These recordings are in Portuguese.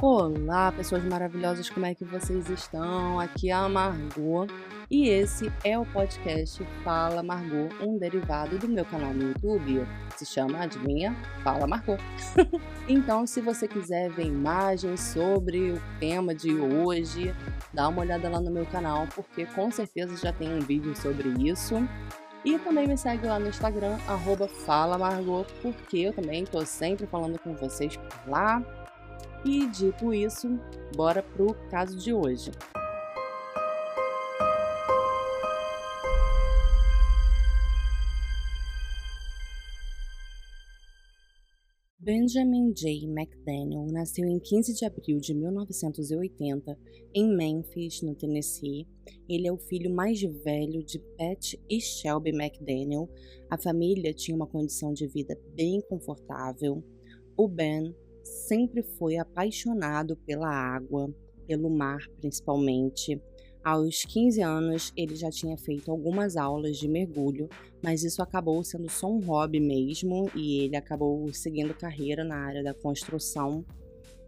Olá, pessoas maravilhosas, como é que vocês estão? Aqui é a Margot e esse é o podcast Fala Margot, um derivado do meu canal no YouTube. Se chama, adivinha? Fala Margot. então, se você quiser ver imagens sobre o tema de hoje, dá uma olhada lá no meu canal, porque com certeza já tem um vídeo sobre isso. E também me segue lá no Instagram, arroba Fala Margot, porque eu também tô sempre falando com vocês por lá. E dito isso, bora pro caso de hoje. Benjamin J. McDaniel nasceu em 15 de abril de 1980 em Memphis, no Tennessee. Ele é o filho mais velho de Pat e Shelby McDaniel. A família tinha uma condição de vida bem confortável. O Ben sempre foi apaixonado pela água, pelo mar principalmente. Aos 15 anos, ele já tinha feito algumas aulas de mergulho, mas isso acabou sendo só um hobby mesmo e ele acabou seguindo carreira na área da construção.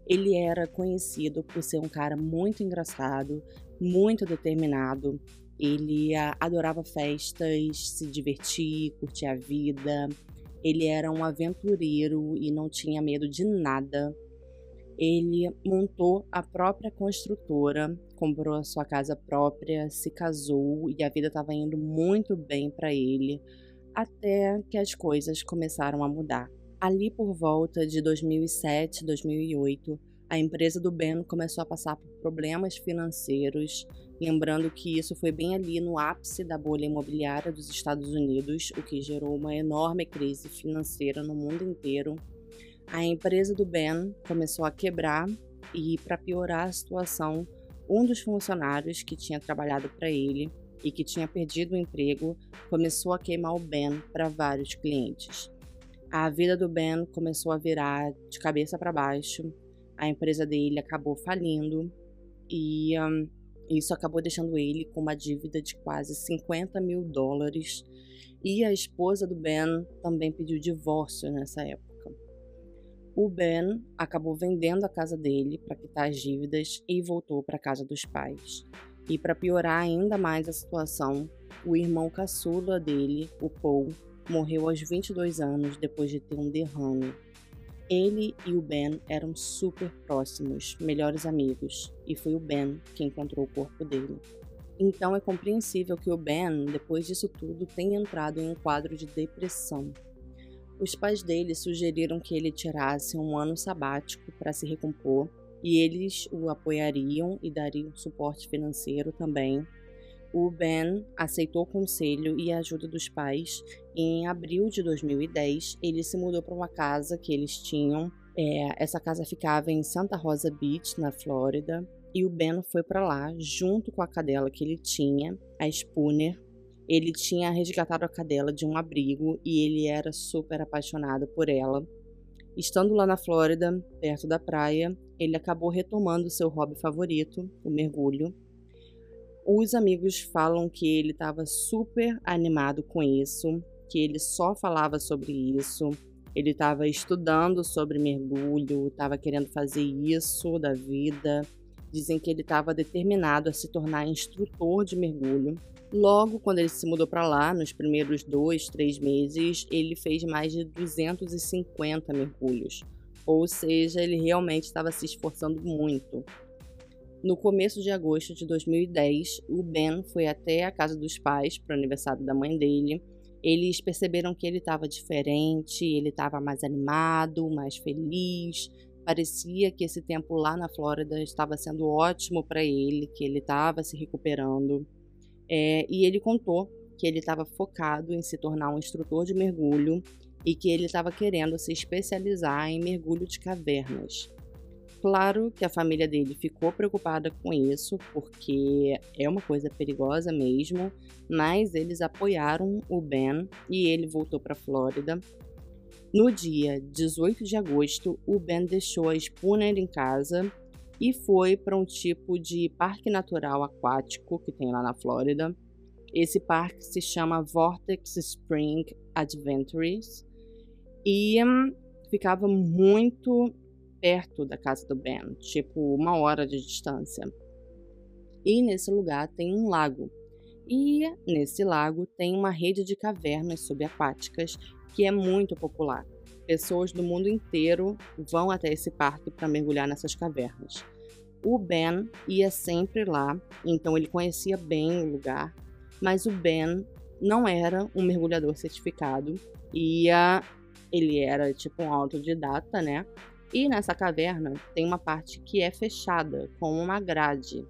Ele era conhecido por ser um cara muito engraçado, muito determinado. Ele adorava festas, se divertir, curtir a vida. Ele era um aventureiro e não tinha medo de nada. Ele montou a própria construtora, comprou a sua casa própria, se casou e a vida estava indo muito bem para ele, até que as coisas começaram a mudar. Ali por volta de 2007, 2008, a empresa do Ben começou a passar por problemas financeiros, lembrando que isso foi bem ali no ápice da bolha imobiliária dos Estados Unidos, o que gerou uma enorme crise financeira no mundo inteiro. A empresa do Ben começou a quebrar e, para piorar a situação, um dos funcionários que tinha trabalhado para ele e que tinha perdido o emprego começou a queimar o Ben para vários clientes. A vida do Ben começou a virar de cabeça para baixo a empresa dele acabou falindo e um, isso acabou deixando ele com uma dívida de quase 50 mil dólares. E a esposa do Ben também pediu divórcio nessa época. O Ben acabou vendendo a casa dele para quitar as dívidas e voltou para a casa dos pais. E para piorar ainda mais a situação, o irmão caçula dele, o Paul, morreu aos 22 anos depois de ter um derrame ele e o Ben eram super próximos, melhores amigos, e foi o Ben que encontrou o corpo dele. Então é compreensível que o Ben, depois disso tudo, tenha entrado em um quadro de depressão. Os pais dele sugeriram que ele tirasse um ano sabático para se recompor e eles o apoiariam e dariam suporte financeiro também o Ben aceitou o conselho e a ajuda dos pais em abril de 2010 ele se mudou para uma casa que eles tinham. É, essa casa ficava em Santa Rosa Beach, na Flórida, e o Ben foi para lá junto com a cadela que ele tinha, a Spooner. Ele tinha resgatado a cadela de um abrigo e ele era super apaixonado por ela. Estando lá na Flórida, perto da praia, ele acabou retomando seu hobby favorito, o mergulho, os amigos falam que ele estava super animado com isso, que ele só falava sobre isso, ele estava estudando sobre mergulho, estava querendo fazer isso da vida. Dizem que ele estava determinado a se tornar instrutor de mergulho. Logo, quando ele se mudou para lá, nos primeiros dois, três meses, ele fez mais de 250 mergulhos. Ou seja, ele realmente estava se esforçando muito. No começo de agosto de 2010, o Ben foi até a casa dos pais para o aniversário da mãe dele. Eles perceberam que ele estava diferente, ele estava mais animado, mais feliz. Parecia que esse tempo lá na Flórida estava sendo ótimo para ele, que ele estava se recuperando. É, e ele contou que ele estava focado em se tornar um instrutor de mergulho e que ele estava querendo se especializar em mergulho de cavernas. Claro que a família dele ficou preocupada com isso, porque é uma coisa perigosa mesmo, mas eles apoiaram o Ben e ele voltou para a Flórida. No dia 18 de agosto, o Ben deixou a Spooner em casa e foi para um tipo de parque natural aquático que tem lá na Flórida. Esse parque se chama Vortex Spring Adventures e hum, ficava muito perto da casa do Ben, tipo uma hora de distância. E nesse lugar tem um lago. E nesse lago tem uma rede de cavernas subaquáticas que é muito popular. Pessoas do mundo inteiro vão até esse parque para mergulhar nessas cavernas. O Ben ia sempre lá, então ele conhecia bem o lugar, mas o Ben não era um mergulhador certificado, ia ele era tipo um autodidata, né? E nessa caverna tem uma parte que é fechada com uma grade.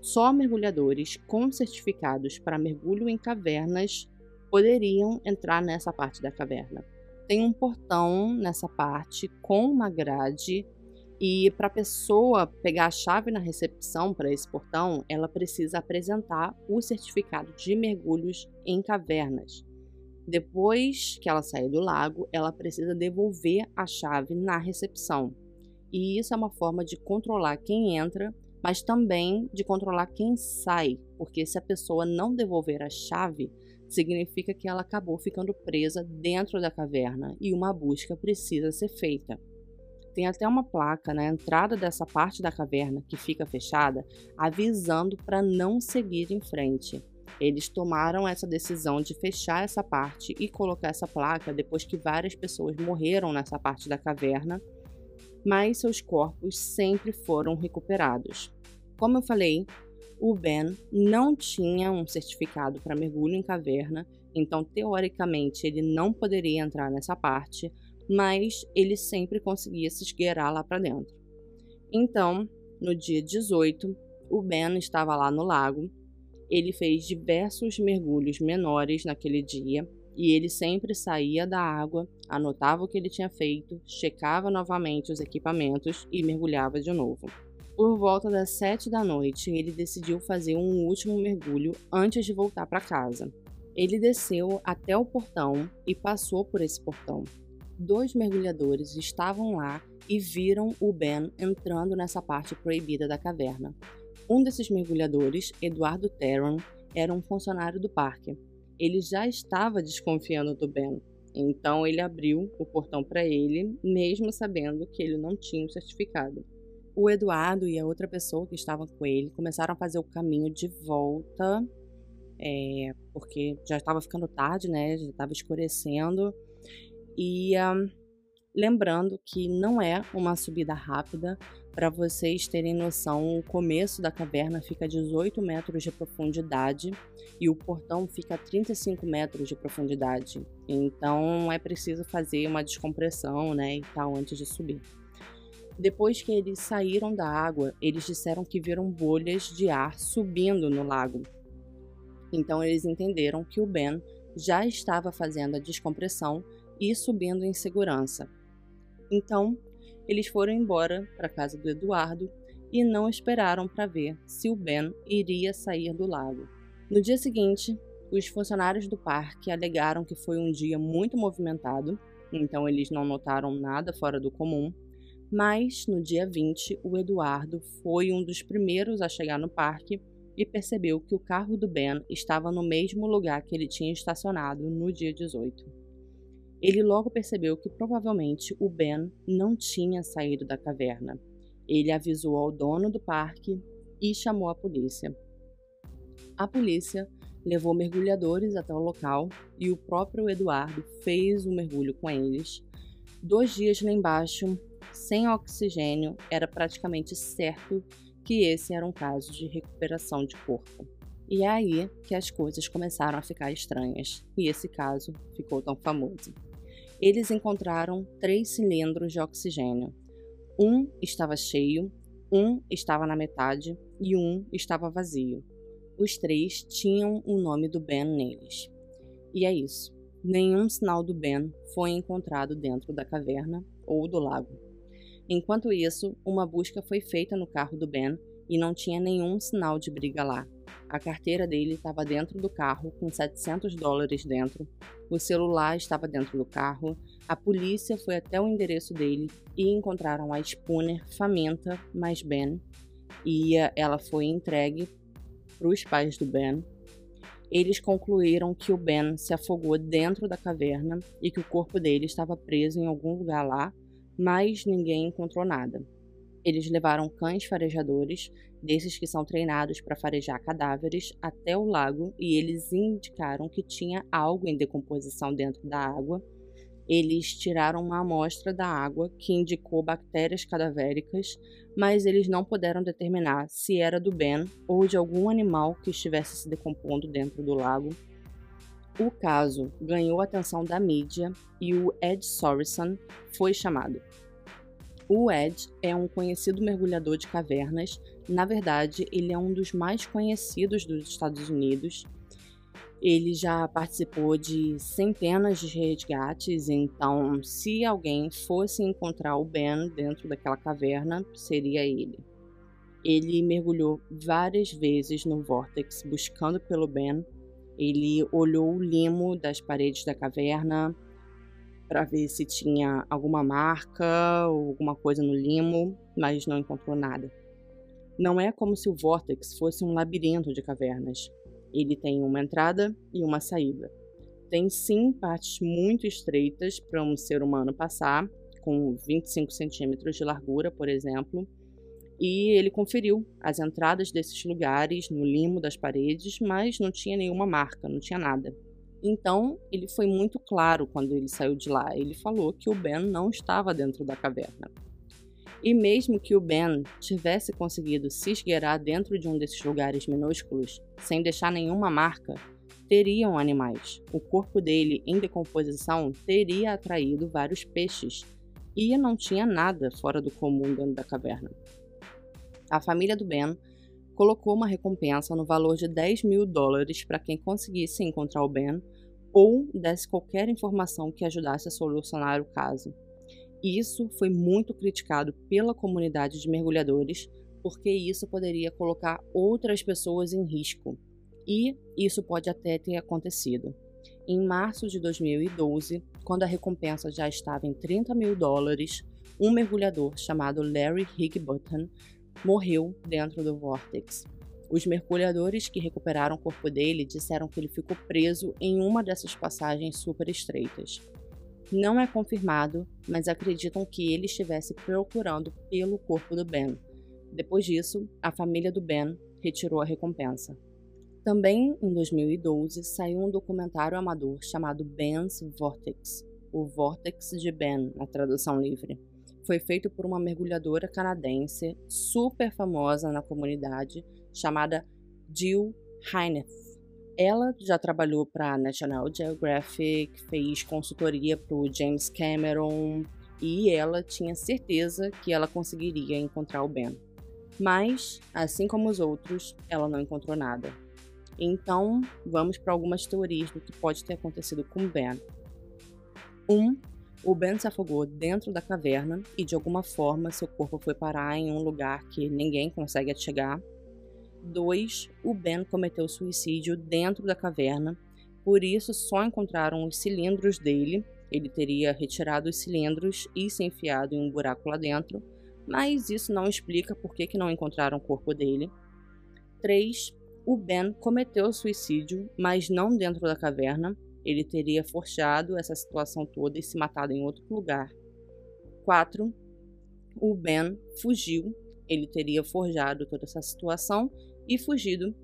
Só mergulhadores com certificados para mergulho em cavernas poderiam entrar nessa parte da caverna. Tem um portão nessa parte com uma grade e para a pessoa pegar a chave na recepção para esse portão, ela precisa apresentar o certificado de mergulhos em cavernas. Depois que ela sair do lago, ela precisa devolver a chave na recepção. E isso é uma forma de controlar quem entra, mas também de controlar quem sai, porque se a pessoa não devolver a chave, significa que ela acabou ficando presa dentro da caverna e uma busca precisa ser feita. Tem até uma placa na entrada dessa parte da caverna que fica fechada, avisando para não seguir em frente. Eles tomaram essa decisão de fechar essa parte e colocar essa placa depois que várias pessoas morreram nessa parte da caverna, mas seus corpos sempre foram recuperados. Como eu falei, o Ben não tinha um certificado para mergulho em caverna, então teoricamente ele não poderia entrar nessa parte, mas ele sempre conseguia se esgueirar lá para dentro. Então, no dia 18, o Ben estava lá no lago ele fez diversos mergulhos menores naquele dia e ele sempre saía da água, anotava o que ele tinha feito, checava novamente os equipamentos e mergulhava de novo. Por volta das sete da noite, ele decidiu fazer um último mergulho antes de voltar para casa. Ele desceu até o portão e passou por esse portão. Dois mergulhadores estavam lá e viram o Ben entrando nessa parte proibida da caverna. Um desses mergulhadores, Eduardo Terron, era um funcionário do parque. Ele já estava desconfiando do Ben, então ele abriu o portão para ele, mesmo sabendo que ele não tinha o certificado. O Eduardo e a outra pessoa que estavam com ele começaram a fazer o caminho de volta, é, porque já estava ficando tarde, né? Já estava escurecendo. E um, lembrando que não é uma subida rápida, para vocês terem noção, o começo da caverna fica a 18 metros de profundidade e o portão fica a 35 metros de profundidade. Então é preciso fazer uma descompressão, né, e tal antes de subir. Depois que eles saíram da água, eles disseram que viram bolhas de ar subindo no lago. Então eles entenderam que o Ben já estava fazendo a descompressão e subindo em segurança. Então, eles foram embora para a casa do Eduardo e não esperaram para ver se o Ben iria sair do lago. No dia seguinte, os funcionários do parque alegaram que foi um dia muito movimentado, então eles não notaram nada fora do comum. Mas no dia 20, o Eduardo foi um dos primeiros a chegar no parque e percebeu que o carro do Ben estava no mesmo lugar que ele tinha estacionado no dia 18. Ele logo percebeu que provavelmente o Ben não tinha saído da caverna. Ele avisou ao dono do parque e chamou a polícia. A polícia levou mergulhadores até o local e o próprio Eduardo fez um mergulho com eles. Dois dias lá embaixo, sem oxigênio, era praticamente certo que esse era um caso de recuperação de corpo. E é aí que as coisas começaram a ficar estranhas, e esse caso ficou tão famoso eles encontraram três cilindros de oxigênio. Um estava cheio, um estava na metade e um estava vazio. Os três tinham o nome do Ben neles. E é isso. Nenhum sinal do Ben foi encontrado dentro da caverna ou do lago. Enquanto isso, uma busca foi feita no carro do Ben e não tinha nenhum sinal de briga lá. A carteira dele estava dentro do carro, com 700 dólares dentro. O celular estava dentro do carro. A polícia foi até o endereço dele e encontraram a Spooner faminta, mais Ben. E ela foi entregue para os pais do Ben. Eles concluíram que o Ben se afogou dentro da caverna e que o corpo dele estava preso em algum lugar lá, mas ninguém encontrou nada. Eles levaram cães farejadores, desses que são treinados para farejar cadáveres, até o lago e eles indicaram que tinha algo em decomposição dentro da água. Eles tiraram uma amostra da água que indicou bactérias cadavéricas, mas eles não puderam determinar se era do Ben ou de algum animal que estivesse se decompondo dentro do lago. O caso ganhou a atenção da mídia e o Ed Sorrison foi chamado. O Ed é um conhecido mergulhador de cavernas. Na verdade, ele é um dos mais conhecidos dos Estados Unidos. Ele já participou de centenas de resgates, então, se alguém fosse encontrar o Ben dentro daquela caverna, seria ele. Ele mergulhou várias vezes no Vortex buscando pelo Ben. Ele olhou o limo das paredes da caverna, para ver se tinha alguma marca ou alguma coisa no limo, mas não encontrou nada. Não é como se o Vortex fosse um labirinto de cavernas. Ele tem uma entrada e uma saída. Tem sim partes muito estreitas para um ser humano passar, com 25 centímetros de largura, por exemplo, e ele conferiu as entradas desses lugares no limo das paredes, mas não tinha nenhuma marca, não tinha nada. Então, ele foi muito claro quando ele saiu de lá. Ele falou que o Ben não estava dentro da caverna. E mesmo que o Ben tivesse conseguido se esgueirar dentro de um desses lugares minúsculos, sem deixar nenhuma marca, teriam animais. O corpo dele, em decomposição, teria atraído vários peixes. E não tinha nada fora do comum dentro da caverna. A família do Ben colocou uma recompensa no valor de 10 mil dólares para quem conseguisse encontrar o Ben ou desse qualquer informação que ajudasse a solucionar o caso. Isso foi muito criticado pela comunidade de mergulhadores, porque isso poderia colocar outras pessoas em risco. E isso pode até ter acontecido. Em março de 2012, quando a recompensa já estava em 30 mil dólares, um mergulhador chamado Larry Higbutton morreu dentro do Vortex. Os mergulhadores que recuperaram o corpo dele disseram que ele ficou preso em uma dessas passagens super estreitas. Não é confirmado, mas acreditam que ele estivesse procurando pelo corpo do Ben. Depois disso, a família do Ben retirou a recompensa. Também em 2012 saiu um documentário amador chamado Ben's Vortex, o Vortex de Ben, na tradução livre. Foi feito por uma mergulhadora canadense super famosa na comunidade chamada Jill Heineth. Ela já trabalhou para National Geographic, fez consultoria para o James Cameron e ela tinha certeza que ela conseguiria encontrar o Ben. Mas, assim como os outros, ela não encontrou nada. Então, vamos para algumas teorias do que pode ter acontecido com Ben. 1. Um, o Ben se afogou dentro da caverna e, de alguma forma, seu corpo foi parar em um lugar que ninguém consegue chegar 2. O Ben cometeu suicídio dentro da caverna, por isso só encontraram os cilindros dele. Ele teria retirado os cilindros e se enfiado em um buraco lá dentro, mas isso não explica por que, que não encontraram o corpo dele. 3. O Ben cometeu suicídio, mas não dentro da caverna. Ele teria forçado essa situação toda e se matado em outro lugar. 4. O Ben fugiu. Ele teria forjado toda essa situação e fugido,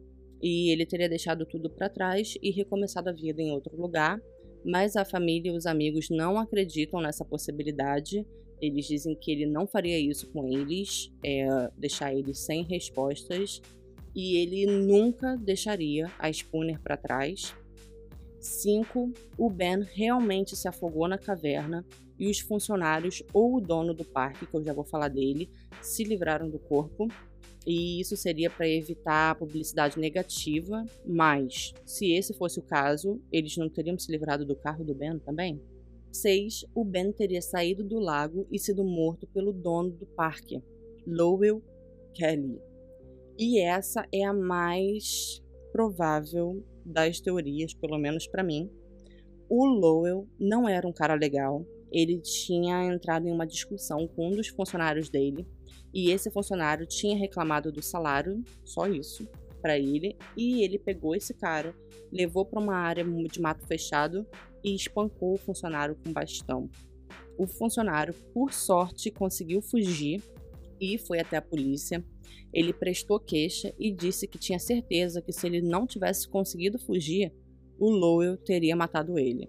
e ele teria deixado tudo para trás e recomeçado a vida em outro lugar, mas a família e os amigos não acreditam nessa possibilidade. Eles dizem que ele não faria isso com eles, é, deixar eles sem respostas, e ele nunca deixaria a Spooner para trás. 5. O Ben realmente se afogou na caverna e os funcionários ou o dono do parque, que eu já vou falar dele, se livraram do corpo e isso seria para evitar publicidade negativa, mas se esse fosse o caso, eles não teriam se livrado do carro do Ben também? 6. O Ben teria saído do lago e sido morto pelo dono do parque, Lowell Kelly. E essa é a mais provável das teorias, pelo menos para mim. O Lowell não era um cara legal. Ele tinha entrado em uma discussão com um dos funcionários dele e esse funcionário tinha reclamado do salário, só isso, para ele, e ele pegou esse cara, levou para uma área de mato fechado e espancou o funcionário com bastão. O funcionário, por sorte, conseguiu fugir e foi até a polícia. Ele prestou queixa e disse que tinha certeza que se ele não tivesse conseguido fugir, o Lowell teria matado ele.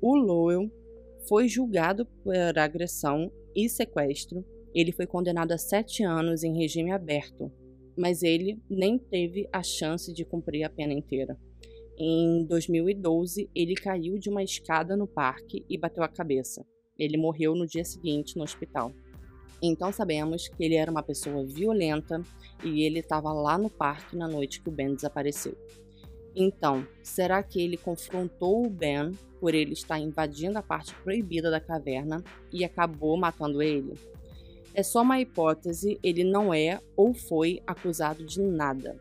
O Lowell foi julgado por agressão e sequestro. Ele foi condenado a sete anos em regime aberto, mas ele nem teve a chance de cumprir a pena inteira. Em 2012, ele caiu de uma escada no parque e bateu a cabeça. Ele morreu no dia seguinte no hospital. Então sabemos que ele era uma pessoa violenta e ele estava lá no parque na noite que o Ben desapareceu. Então, será que ele confrontou o Ben por ele estar invadindo a parte proibida da caverna e acabou matando ele? É só uma hipótese, ele não é ou foi acusado de nada.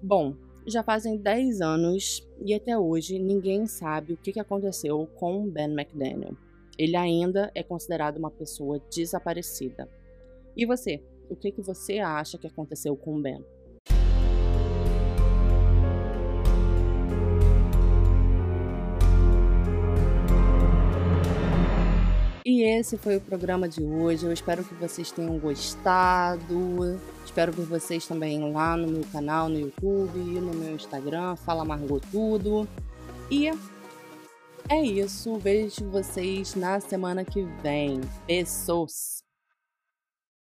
Bom, já fazem 10 anos e até hoje ninguém sabe o que aconteceu com Ben McDaniel. Ele ainda é considerado uma pessoa desaparecida. E você? O que, que você acha que aconteceu com Ben? E esse foi o programa de hoje. Eu espero que vocês tenham gostado. Espero ver vocês também lá no meu canal no YouTube, no meu Instagram, Fala Margot Tudo. E é isso. Vejo vocês na semana que vem. Beijos!